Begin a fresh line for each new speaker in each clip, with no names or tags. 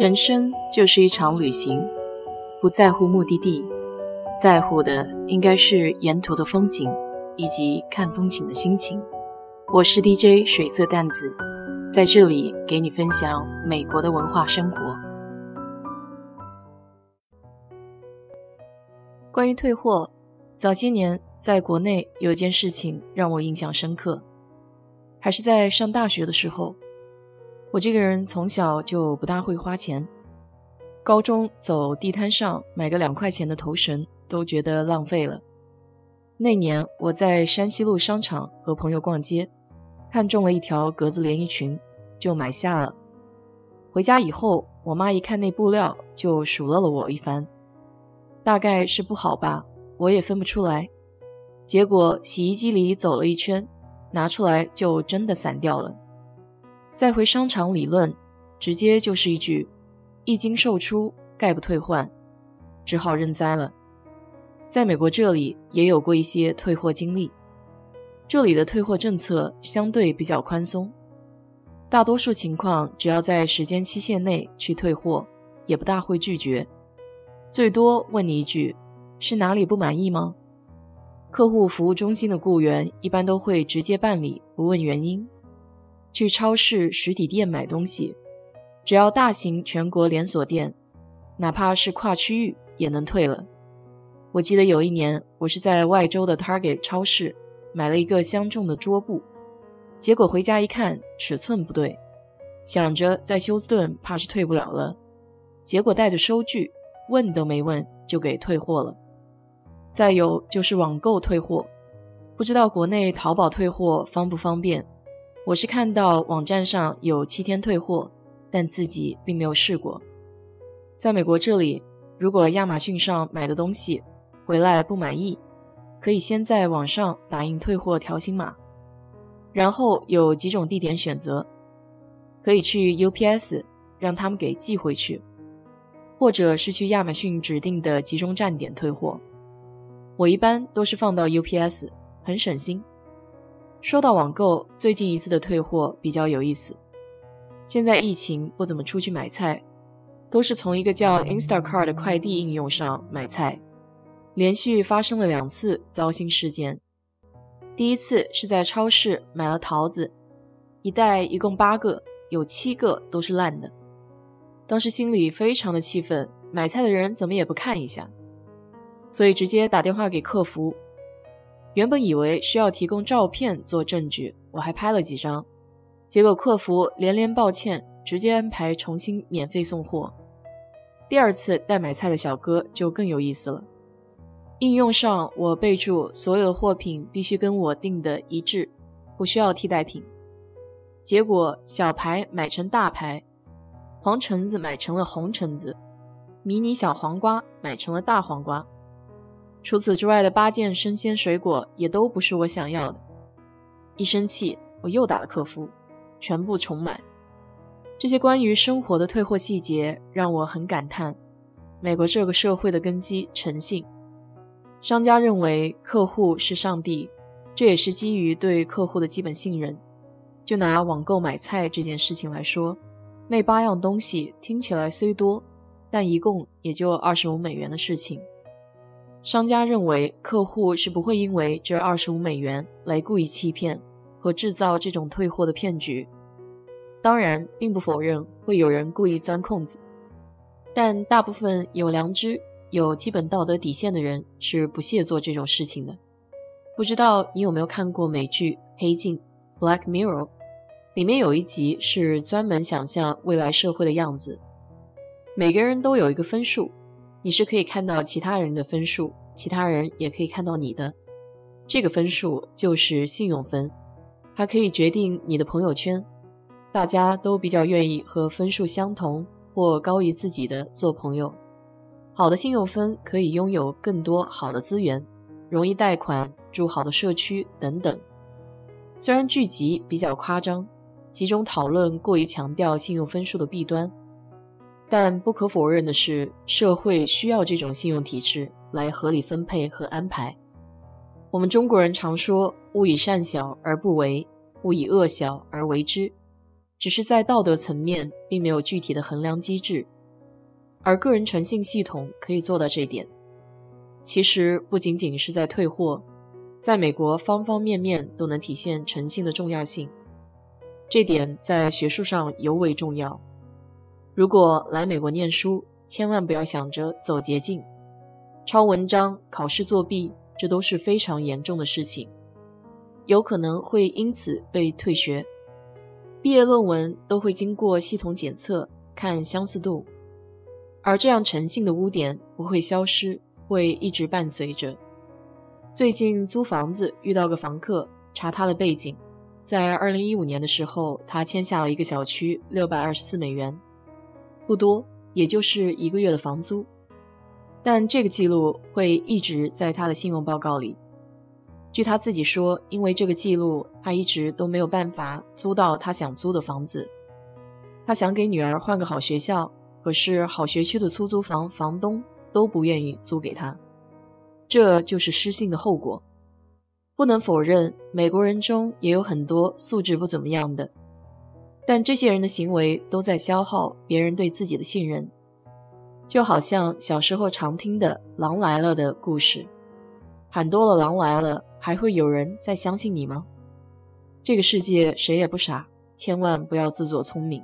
人生就是一场旅行，不在乎目的地，在乎的应该是沿途的风景以及看风景的心情。我是 DJ 水色淡子，在这里给你分享美国的文化生活。关于退货，早些年在国内有件事情让我印象深刻，还是在上大学的时候。我这个人从小就不大会花钱，高中走地摊上买个两块钱的头绳都觉得浪费了。那年我在山西路商场和朋友逛街，看中了一条格子连衣裙，就买下了。回家以后，我妈一看那布料，就数落了我一番，大概是不好吧，我也分不出来。结果洗衣机里走了一圈，拿出来就真的散掉了。再回商场理论，直接就是一句“一经售出，概不退换”，只好认栽了。在美国这里也有过一些退货经历，这里的退货政策相对比较宽松，大多数情况只要在时间期限内去退货，也不大会拒绝，最多问你一句：“是哪里不满意吗？”客户服务中心的雇员一般都会直接办理，不问原因。去超市实体店买东西，只要大型全国连锁店，哪怕是跨区域也能退了。我记得有一年，我是在外州的 Target 超市买了一个相中的桌布，结果回家一看尺寸不对，想着在休斯顿怕是退不了了，结果带着收据，问都没问就给退货了。再有就是网购退货，不知道国内淘宝退货方不方便。我是看到网站上有七天退货，但自己并没有试过。在美国这里，如果亚马逊上买的东西回来不满意，可以先在网上打印退货条形码，然后有几种地点选择，可以去 UPS 让他们给寄回去，或者是去亚马逊指定的集中站点退货。我一般都是放到 UPS，很省心。说到网购，最近一次的退货比较有意思。现在疫情不怎么出去买菜，都是从一个叫 Instacart 的快递应用上买菜。连续发生了两次糟心事件。第一次是在超市买了桃子，一袋一共八个，有七个都是烂的。当时心里非常的气愤，买菜的人怎么也不看一下，所以直接打电话给客服。原本以为需要提供照片做证据，我还拍了几张，结果客服连连抱歉，直接安排重新免费送货。第二次代买菜的小哥就更有意思了，应用上我备注所有货品必须跟我订的一致，不需要替代品，结果小牌买成大牌，黄橙子买成了红橙子，迷你小黄瓜买成了大黄瓜。除此之外的八件生鲜水果也都不是我想要的，一生气我又打了客服，全部重买。这些关于生活的退货细节让我很感叹，美国这个社会的根基诚信。商家认为客户是上帝，这也是基于对客户的基本信任。就拿网购买菜这件事情来说，那八样东西听起来虽多，但一共也就二十五美元的事情。商家认为客户是不会因为这二十五美元来故意欺骗和制造这种退货的骗局。当然，并不否认会有人故意钻空子，但大部分有良知、有基本道德底线的人是不屑做这种事情的。不知道你有没有看过美剧《黑镜》（Black Mirror）？里面有一集是专门想象未来社会的样子，每个人都有一个分数。你是可以看到其他人的分数，其他人也可以看到你的。这个分数就是信用分，它可以决定你的朋友圈。大家都比较愿意和分数相同或高于自己的做朋友。好的信用分可以拥有更多好的资源，容易贷款、住好的社区等等。虽然聚集比较夸张，其中讨论过于强调信用分数的弊端。但不可否认的是，社会需要这种信用体制来合理分配和安排。我们中国人常说“勿以善小而不为，勿以恶小而为之”，只是在道德层面并没有具体的衡量机制，而个人诚信系统可以做到这一点。其实不仅仅是在退货，在美国方方面面都能体现诚信的重要性，这点在学术上尤为重要。如果来美国念书，千万不要想着走捷径，抄文章、考试作弊，这都是非常严重的事情，有可能会因此被退学。毕业论文都会经过系统检测，看相似度，而这样诚信的污点不会消失，会一直伴随着。最近租房子遇到个房客，查他的背景，在二零一五年的时候，他签下了一个小区六百二十四美元，不多。也就是一个月的房租，但这个记录会一直在他的信用报告里。据他自己说，因为这个记录，他一直都没有办法租到他想租的房子。他想给女儿换个好学校，可是好学区的出租房房东都不愿意租给他，这就是失信的后果。不能否认，美国人中也有很多素质不怎么样的。但这些人的行为都在消耗别人对自己的信任，就好像小时候常听的“狼来了”的故事，喊多了“狼来了”，还会有人再相信你吗？这个世界谁也不傻，千万不要自作聪明。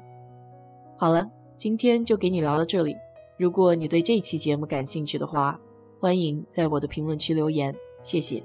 好了，今天就给你聊到这里。如果你对这期节目感兴趣的话，欢迎在我的评论区留言，谢谢。